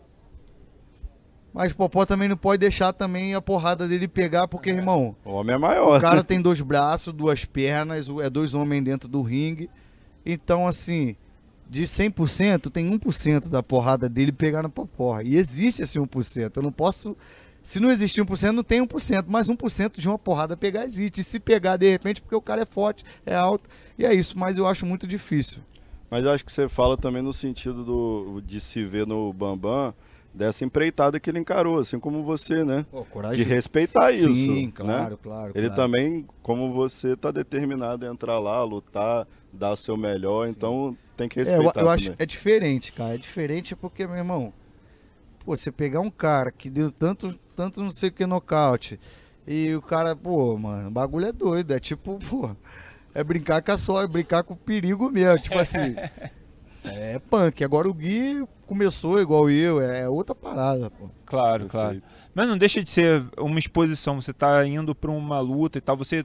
Mas o Popó também não pode deixar também a porrada dele pegar, porque, irmão, O homem é maior. o cara tem dois braços, duas pernas, é dois homens dentro do ringue. Então, assim, de 100%, tem 1% da porrada dele pegar no Popó. E existe esse 1%. Eu não posso. Se não existir 1%, não tem 1%, mas 1% de uma porrada pegar existe. E se pegar de repente, porque o cara é forte, é alto, e é isso. Mas eu acho muito difícil. Mas eu acho que você fala também no sentido do, de se ver no Bambam, dessa empreitada que ele encarou, assim como você, né? De respeitar isso. Sim, né? claro, claro. Ele claro. também, como você, tá determinado a entrar lá, lutar, dar o seu melhor, então tem que É, eu, respeitar eu acho é diferente, cara. É diferente porque, meu irmão, pô, você pegar um cara que deu tanto, tanto não sei o que nocaute, e o cara, pô, mano, o bagulho é doido. É tipo, pô, é brincar com a só, é brincar com o perigo mesmo. Tipo assim, [laughs] é punk. Agora o Gui começou igual eu, é outra parada, pô. Claro, claro. Perfeito. Mas não deixa de ser uma exposição. Você tá indo para uma luta e tal, você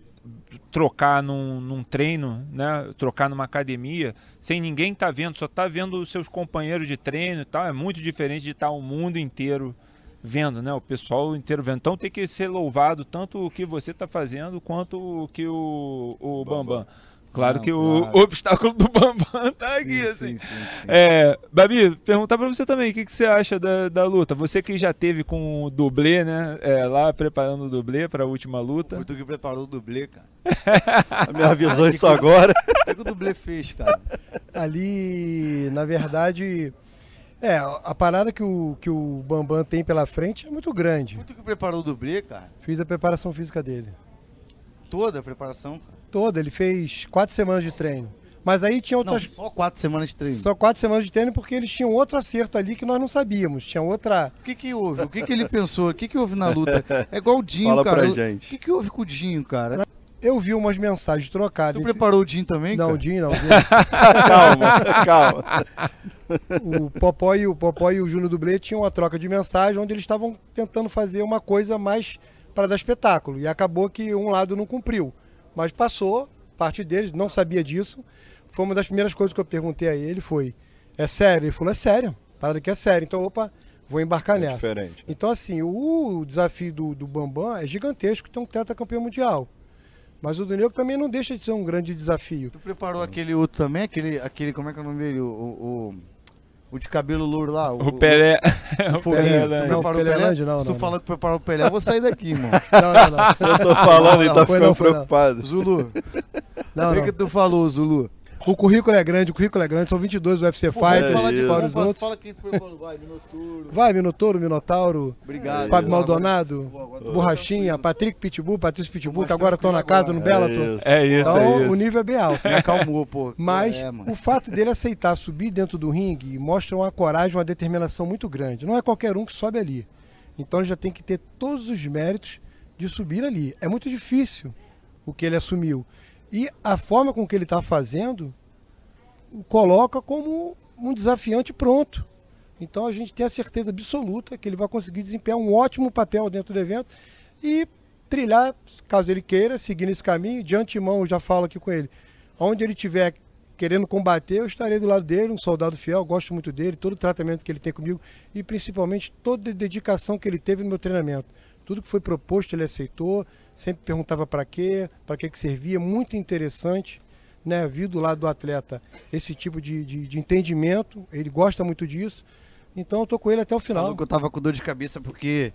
trocar num, num treino, né? Trocar numa academia, sem ninguém tá vendo, só tá vendo os seus companheiros de treino e tal. É muito diferente de estar o mundo inteiro vendo, né? O pessoal inteiro vendo. Então tem que ser louvado tanto o que você tá fazendo quanto o que o, o Bambam. Claro Não, que o claro. obstáculo do Bambam tá aqui, Sim, assim. sim, sim, sim. É, Babi, perguntar pra você também, o que, que você acha da, da luta? Você que já teve com o dublê, né? é, lá preparando o dublê pra última luta. Foi tu que preparou o dublê, cara. Me avisou isso agora. O que que o dublê fez, cara? Ali, na verdade, é, a parada que o, que o Bambam tem pela frente é muito grande. Tu que preparou o dublê, cara? Fiz a preparação física dele. Toda a preparação. Toda, ele fez quatro semanas de treino. Mas aí tinha Não, outras. só quatro semanas de treino. Só quatro semanas de treino porque eles tinham outro acerto ali que nós não sabíamos. Tinha outra. O que que houve? O que que ele pensou? O que que houve na luta? É igual o [laughs] Dinho, Fala cara. pra O- gente. O que que houve com o Dinho, cara? Eu vi umas mensagens trocadas. Tu entre- preparou o Jim também, Não, cara? o Dinho não. o Dinho calma, [laughs] calma. não. o Popó e o Popó e o Júnior Dublê tinham uma troca de mensagem onde eles estavam tentando fazer uma coisa mais para dar espetáculo. E acabou que um lado não cumpriu. Mas passou, parte deles, não sabia disso. Foi uma das primeiras coisas que eu perguntei a ele, foi, é sério? Ele falou, é sério. Parada que é sério. Então, opa, vou embarcar É nessa. diferente. Então, assim, o desafio do, do Bambam é gigantesco, tem um tetracampeão mundial. Mas o do Nego também não deixa de ser um grande desafio. Tu preparou aquele outro também? Aquele, aquele como é que é o nome dele? O, o, o, o de cabelo louro lá? O Pelé. O [laughs] o Foguinho. Pelé. Tu né? preparou o Pelé? Pelelândia? Não, Se tu não, falou que preparou o Pelé, eu vou sair daqui, irmão. [laughs] Não, não, não. Eu tô falando e Não, tá ficando não, não. preocupado. Zulu, não, o que, não. que tu falou, Zulu? O currículo é grande, o currículo é grande, são 22 UFC Pô, Fighters, fala de- fora os fala, outros. fala quem tu preparou. Vai, Minotouro. Vai, Minotouro, Minotauro, Obrigado. Fábio Maldonado, tô Borrachinha, Patrick Pitbull, Patrício Pitbull, que agora estão na casa no. Bellator. isso. É isso, Então, é o isso. nível é bem alto. Me acalmou, pô. Mas É, o fato dele aceitar subir dentro do ringue mostra uma coragem, uma determinação muito grande. Não é qualquer um que sobe ali. Então ele já tem que ter todos os méritos de subir ali. É muito difícil o que ele assumiu. E a forma com que ele está fazendo o coloca como um desafiante pronto. Então a gente tem a certeza absoluta que ele vai conseguir desempenhar um ótimo papel dentro do evento e trilhar, caso ele queira, seguir nesse caminho. De antemão, eu já falo aqui com ele. Onde ele estiver querendo combater, eu estarei do lado dele, um soldado fiel, gosto muito dele, todo o tratamento que ele tem comigo e principalmente toda a dedicação que ele teve no meu treinamento. Tudo que foi proposto ele aceitou, sempre perguntava para quê, para que, que servia, muito interessante. Né, vir do lado do atleta esse tipo de, de, de entendimento, ele gosta muito disso, então eu tô com ele até o final. Falou que eu tava com dor de cabeça porque.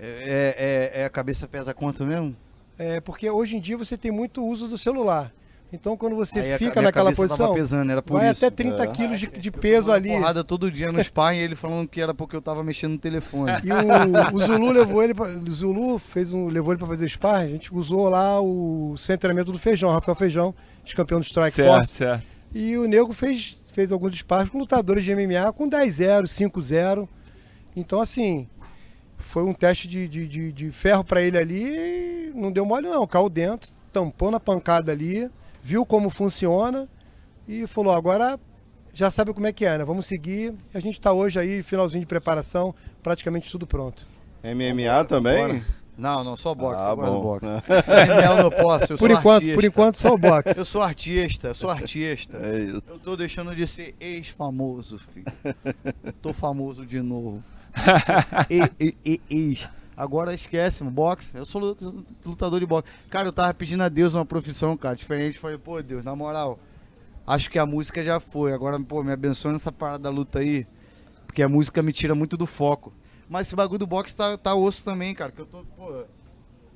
É, é, é- a cabeça pesa quanto mesmo? É, porque hoje em dia você tem muito uso do celular. Então quando você Aí a ca- fica minha naquela posição, Tava pesando, era por vai isso. até 30 É. quilos de, de peso ali. Porrada todo dia no spa e ele falando que era porque eu tava mexendo no telefone. E o, o Zulu levou ele pra, o Zulu fez um, levou ele para fazer sparring, a gente usou lá o centro de treinamento do Feijão, Rafael Feijão, ex-campeão do Strike Certo, Force. certo. E o Nego fez, fez alguns sparring com lutadores de MMA com 10-0, 5-0. Então, assim, foi um teste de, de, de, de ferro para ele ali e não deu mole não. Caiu dentro, tampou na pancada ali, viu como funciona e falou, agora já sabe como é que é, né? Vamos seguir. A gente está hoje aí, finalzinho de preparação, praticamente tudo pronto. MMA também? Bora. Não, não, só boxe, Ah, bom. [laughs] boxe. [laughs] Eu não posso, eu Por sou enquanto, artista. por enquanto só o boxe. Eu sou artista, eu sou artista. É isso. Eu tô deixando de ser ex-famoso, filho. [laughs] tô famoso de novo. e, e, e, ex. Agora esquece, mano, boxe. Eu sou lut- lutador de boxe. Cara, eu tava pedindo a Deus uma profissão, cara, diferente. Falei, pô, Deus, na moral, acho que a música já foi. Agora, pô, me abençoa nessa parada da luta aí. Porque a música me tira muito do foco. Mas esse bagulho do boxe tá, tá osso também, cara. Que eu tô, pô.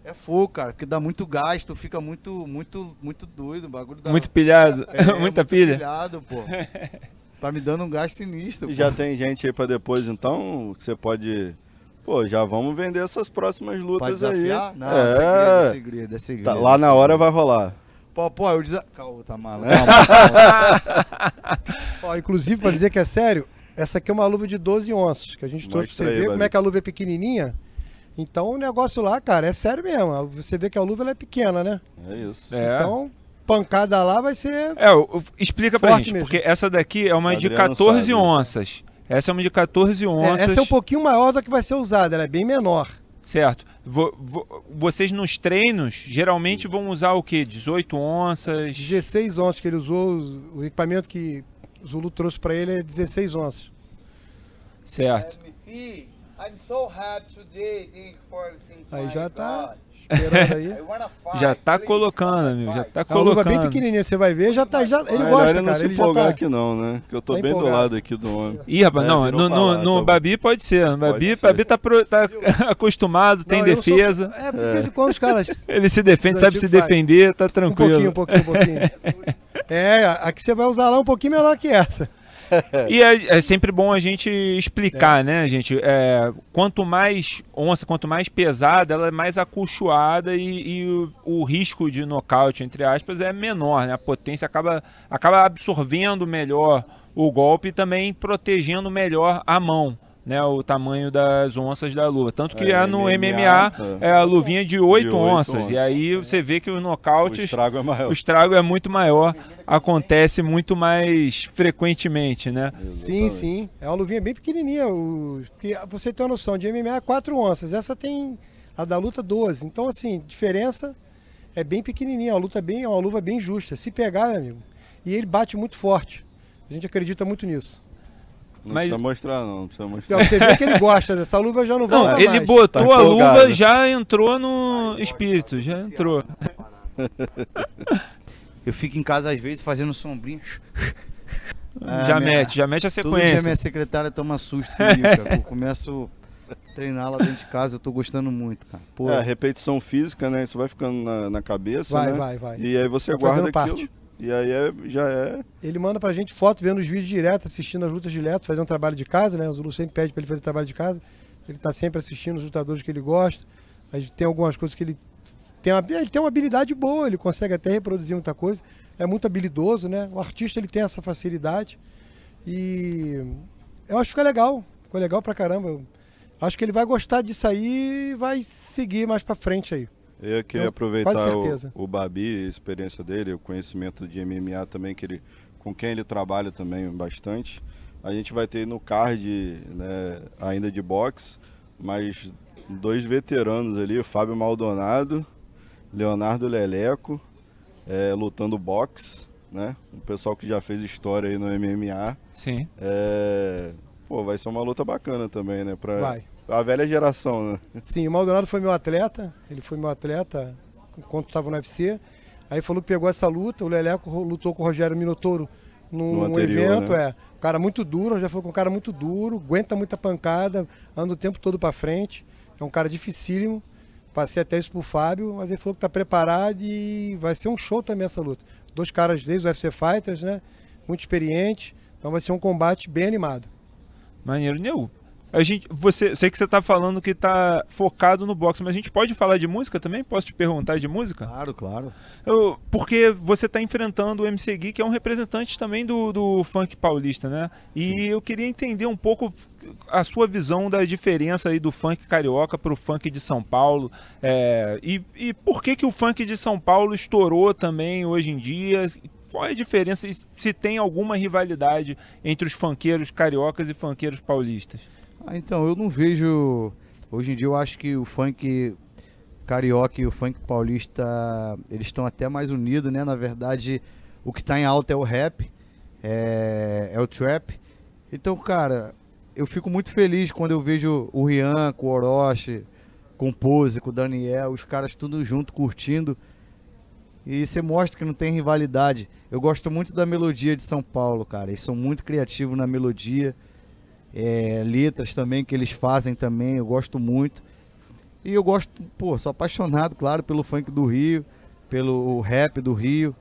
É fogo, cara, porque dá muito gás, tu fica muito, muito, muito doido. O bagulho dá Muito pilhado. é, [laughs] Muita muito pilha. pilhado, pô. [laughs] Tá me dando um gás sinistro. E pô. já tem gente aí pra depois, então, que você pode. Pô, já vamos vender essas próximas Pra lutas aí. desafiar? Não, é segredo, é é. segredo, é segredo. Tá, lá na hora vai rolar. Pô, pô, eu desa... Calma, tá maluco. Calma, [laughs] Ó, inclusive, para dizer que é sério, essa aqui é uma luva de 12 onças, que a gente trouxe pra você aí, ver como é que a luva é pequenininha. Então o negócio lá, cara, é sério mesmo. Você vê que a luva ela é pequena, né? É isso. É. Então, pancada lá vai ser. É, explica pra gente, mesmo. porque essa daqui é uma de Adriano 14 sabe. onças. Essa é uma de 14 É, onças. essa é um pouquinho maior do que vai ser usada, ela é bem menor. Certo. Vo- vo- vocês nos treinos geralmente vão usar o quê? 18 onças? 16 onças que ele usou, o equipamento que o Zulu trouxe pra ele é 16 onças. Certo. I'm so happy today, thank for everything. Aí já tá esperando aí. Já tá colocando, amigo. Já tá A luva bem colocando. pequenininha, você vai ver, já tá. Já, ele Melhor gosta, ele não cara. se Ele empolgar tá. aqui não, né? Que eu tô Tá bem do lado aqui do homem. Ih, rapaz, É, não, no, no, no tá Babi pode ser. No Babi, Pode ser. Babi tá, pro- tá [laughs] acostumado, tem Não, eu não sou- defesa. É, porque de vez em quando os caras. [laughs] Ele se defende, sabe se antigos faz. defender, tá Um tranquilo. pouquinho, um pouquinho, um pouquinho. [laughs] É, a que você vai usar lá é um pouquinho menor que essa. E é, é sempre bom a gente explicar, né, gente? É, quanto mais onça, quanto mais pesada, ela é mais acolchoada e, e o, o risco de nocaute, entre aspas, é menor, né? A potência acaba, acaba absorvendo melhor o golpe e também protegendo melhor a mão. Né, o tamanho das onças da luva. Tanto que É, é, no MMA, MMA, é a luvinha de 8, oito onças. onças. E aí você vê que os O nocautes, estrago é maior. o estrago é muito maior, acontece muito mais frequentemente, né? Sim, sim. É uma luvinha bem pequenininha. O... Você ter uma noção, de MMA é 4 onças. Essa tem a da luta 12. Então, assim, diferença é bem pequenininha. É uma luta bem, é uma luva bem justa. Se pegar, meu amigo. E ele bate muito forte. A gente acredita muito nisso. Não Mas- precisa mostrar, não. Não precisa mostrar. Você vê que ele gosta dessa luva, já não Não, volta ele mais. botou Tá a luva, já entrou no espírito, já entrou. [laughs] Eu fico em casa às vezes fazendo sombrinha. [laughs] Ah, já minha- mete, já mete a Todo dia sequência. minha secretária toma susto comigo, cara. Eu começo a treinar lá dentro de casa, eu tô gostando muito, cara. Pô, É, repetição física, né? Isso vai ficando na, na cabeça, Vai, né? vai, vai. E aí você Tá guarda aquilo. parte. E aí é- já é. Ele manda pra gente foto, vendo os vídeos direto, assistindo as lutas direto, fazendo trabalho de casa, né? O Zulu sempre pede pra ele fazer trabalho de casa. Ele tá sempre assistindo os lutadores que ele gosta. A gente tem algumas coisas que ele tem uma, ele tem uma habilidade boa, ele consegue até reproduzir muita coisa. É muito habilidoso, né? O artista ele tem essa facilidade. E eu acho que ficou legal. Ficou legal pra caramba. Eu acho que ele vai gostar disso aí e vai seguir mais pra frente aí. Eu queria Então, aproveitar o, o Babi, a experiência dele, o conhecimento de MMA também, que ele, com quem ele trabalha também bastante. A gente vai ter no card né, ainda de boxe, mas dois veteranos ali, o Fábio Maldonado, Leonardo Leleco, é, lutando boxe, né? Um pessoal que já fez história aí no MMA. Sim. É, pô, vai ser uma luta bacana também, né? Pra Vai. A velha geração, né? Sim, o Maldonado foi meu atleta, ele foi meu atleta enquanto estava no UFC. Aí falou que pegou essa luta, o Leleco lutou com o Rogério Minotouro num No anterior, evento, né? é. Um cara muito duro, já foi com um cara muito duro, aguenta muita pancada, anda o tempo todo pra frente. É um cara dificílimo. Passei até isso pro Fábio, mas ele falou que tá preparado e vai ser um show também essa luta. Dois caras desde o UFC Fighters, né? Muito experientes. Então vai ser um combate bem animado. Maneiro. Nil, a gente, você, sei que você tá falando que tá focado no boxe, mas a gente pode falar de música também? Posso te perguntar de música? claro, claro. Eu- porque você está enfrentando o MC Gui, que é um representante também do, do funk paulista, né? E eu queria entender um pouco a sua visão da diferença aí do funk carioca para o funk de São Paulo. é, e, e por que, que o funk de São Paulo estourou também hoje em dia? Qual é a diferença? Se tem alguma rivalidade entre os funkeiros cariocas e funkeiros paulistas? Ah, então, eu não vejo. Hoje em dia eu acho que o funk carioca e o funk paulista, eles estão até mais unidos, né? Na verdade, o que está em alta é o rap, é, é o trap. Então, cara, eu fico muito feliz quando eu vejo o Rian com o Orochi, com o Pose, com o Daniel, os caras tudo junto curtindo. E você mostra que não tem rivalidade. Eu gosto muito da melodia de São Paulo, cara. Eles são muito criativos na melodia é, letras também que eles fazem também, eu gosto muito. E eu gosto, pô, sou apaixonado, claro, pelo funk do Rio, pelo rap do Rio.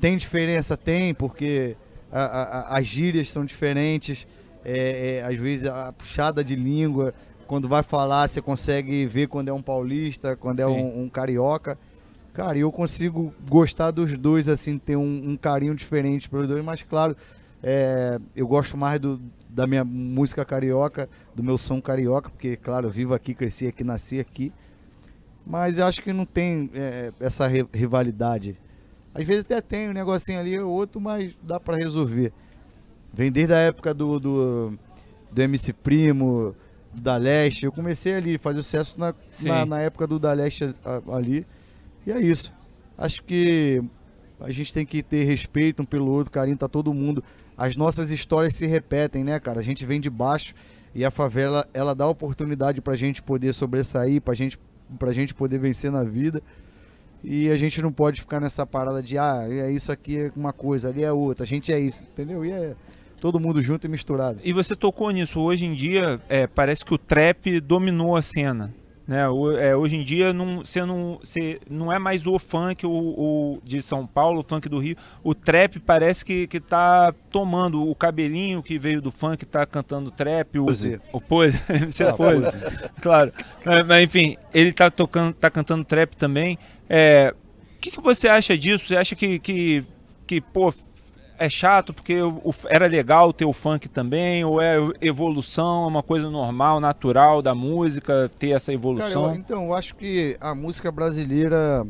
Tem diferença? Tem, porque a- a- as gírias são diferentes, é, é, às vezes a puxada de língua, quando vai falar, você consegue ver quando é um paulista, quando é Sim. um, um carioca. Cara, eu consigo gostar dos dois, assim, ter um, um carinho diferente pelos dois, mas claro, é, eu gosto mais do, da minha música carioca, do meu som carioca, porque, claro, eu vivo aqui, cresci aqui, nasci aqui. Mas eu acho que não tem é, essa ri- rivalidade. Às vezes até tem um negocinho ali ou outro, mas dá pra resolver. Vem desde a época do, do, do MC Primo, do Da Leste. Eu comecei ali, fazer sucesso na, na, na época do Da Leste ali. E é isso. Acho que a gente tem que ter respeito um pelo outro, carinho, tá todo mundo. As nossas histórias se repetem, né, cara? A gente vem de baixo e a favela, ela dá oportunidade pra gente poder sobressair, pra gente, pra gente poder vencer na vida. E a gente não pode ficar nessa parada de, ah, é isso aqui é uma coisa, ali é outra, a gente é isso, entendeu? E é todo mundo junto e misturado. E você tocou nisso. Hoje em dia, é, parece que o trap dominou a cena. Né? O- é, hoje em dia, não, você, não, você não é mais o funk o, o de São Paulo, o funk do Rio. O trap parece que, que tá tomando. O cabelinho que veio do funk tá cantando trap. O, Pose. o Pose. [laughs] Você Ah, Pose. Claro. É, Mas enfim, ele tá tocando, tá cantando trap também. É, o que, que você acha disso? Você acha que, que, que pô, é chato porque o- era legal ter o funk também, ou é evolução, é uma coisa normal, natural da música, ter essa Cara, evolução? eu- então, eu acho que a música brasileira,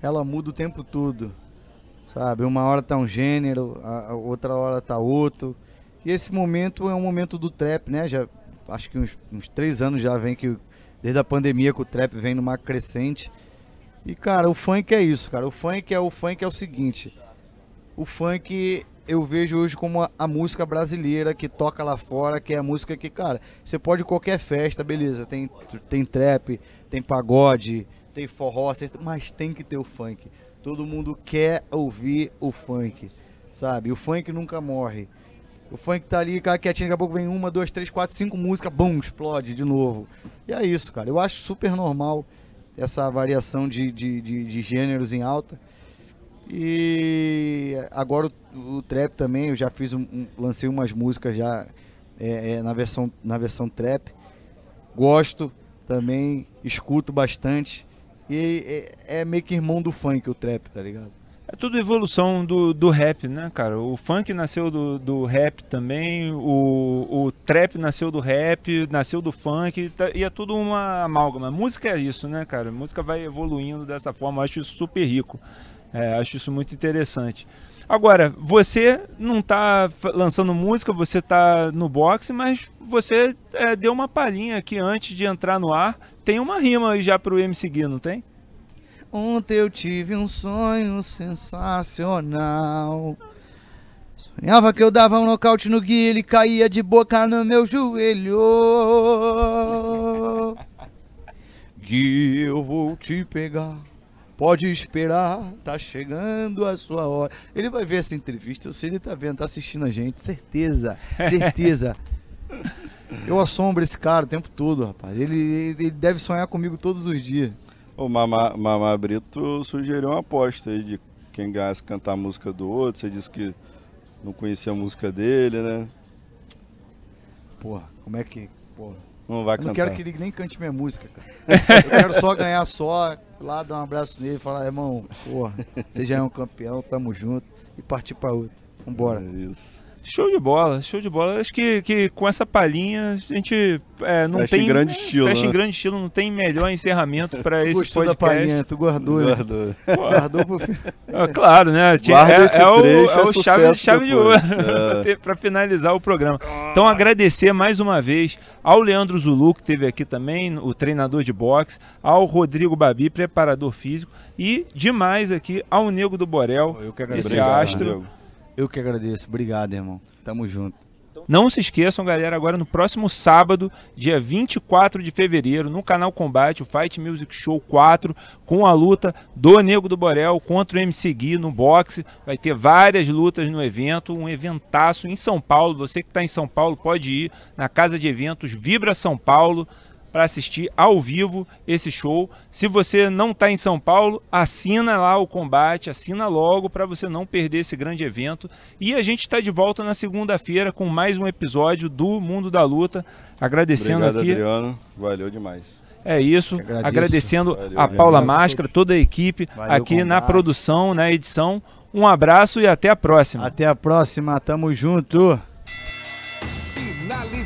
ela muda o tempo todo, sabe? Uma hora tá um gênero, a, a outra hora tá outro. E esse momento é um momento do trap, né? Já, acho que uns, uns três anos já vem que, desde a pandemia, que o trap vem numa crescente. E, cara, o funk é isso, cara. O funk é o funk é o seguinte. O funk eu vejo hoje como a, a música brasileira que toca lá fora, que é a música que, cara, você pode ir qualquer festa, beleza, tem, tem trap, tem pagode, tem forró, mas tem que ter o funk. Todo mundo quer ouvir o funk, sabe? O funk nunca morre. O funk tá ali, cara, quietinho, daqui a pouco vem uma, duas, três, quatro, cinco músicas, bum, explode de novo. E é isso, cara. Eu acho super normal essa variação de, de, de, de gêneros em alta. E agora o, o trap também, eu já fiz um, um- lancei umas músicas já é, é, na, versão, na versão trap. Gosto também, escuto bastante. E é, é meio que irmão do funk o trap, tá ligado? É tudo evolução do, do rap, né, cara? O funk nasceu do, do rap também, o, o trap nasceu do rap, nasceu do funk, tá- e é tudo uma amálgama. Música é isso, né, cara? Música vai evoluindo dessa forma, eu acho isso super rico. É, acho isso muito interessante. Agora, você não tá fa- lançando música, você tá no boxe, mas você é, deu uma palhinha aqui antes de entrar no ar. Tem uma rima aí já pro MC Gui, não tem? Ontem eu tive um sonho sensacional. Sonhava que eu dava um nocaute no Gui, ele caía de boca no meu joelho. Gui, eu vou te pegar. Pode esperar, tá chegando a sua hora. Ele vai ver essa entrevista, eu sei ele tá vendo, tá assistindo a gente, certeza, [laughs] certeza. Eu assombro esse cara o tempo todo, rapaz. Ele, ele deve sonhar comigo todos os dias. O Mamá, Mamá Brito sugeriu uma aposta aí de quem ganhasse cantar a música do outro. Você disse que não conhecia a música dele, né? Porra, como é que. Porra. Não vai Eu não cantar. quero que ele nem cante minha música, cara. Eu quero só ganhar só, lá dar um abraço nele falar, irmão, porra, você já é um campeão, tamo junto. E partir pra outra. Vambora. É isso. Show de bola, show de bola. Acho que, que com essa palhinha a gente é, não Fecha tem. em grande estilo, Fecha em né? grande estilo, não tem melhor encerramento para [laughs] esse Gostou da podcast. palhinha, tu guardou, né? Guardou. [laughs] Guardou pro fim. [laughs] Ah, claro, né? Guarda é, esse é o, trecho, é é o chave, chave de ouro. É. para finalizar o programa. Então, agradecer mais uma vez ao Leandro Zulu, que esteve aqui também, o treinador de boxe, ao Rodrigo Babi, preparador físico, e demais aqui ao Nego do Borel, Eu que esse astro. Eu que agradeço. Obrigado, irmão. Tamo junto. Não se esqueçam, galera, agora no próximo sábado, dia 24 de fevereiro, no canal Combate, o Fight Music Show 4, com a luta do Nego do Borel contra o MC Gui no boxe. Vai ter várias lutas no evento, um eventaço em São Paulo. Você que está em São Paulo pode ir na casa de eventos Vibra São Paulo para assistir ao vivo esse show. Se você não está em São Paulo, assina lá o combate, assina logo para você não perder esse grande evento. E a gente está de volta na segunda-feira com mais um episódio do Mundo da Luta. Agradecendo Obrigado, aqui. Adriano. Valeu demais. É isso. Agradecendo Valeu, a. Paula Máscara, toda a equipe Valeu, aqui na combate. produção, na edição. Um abraço e até a próxima. Até a próxima. Tamo junto.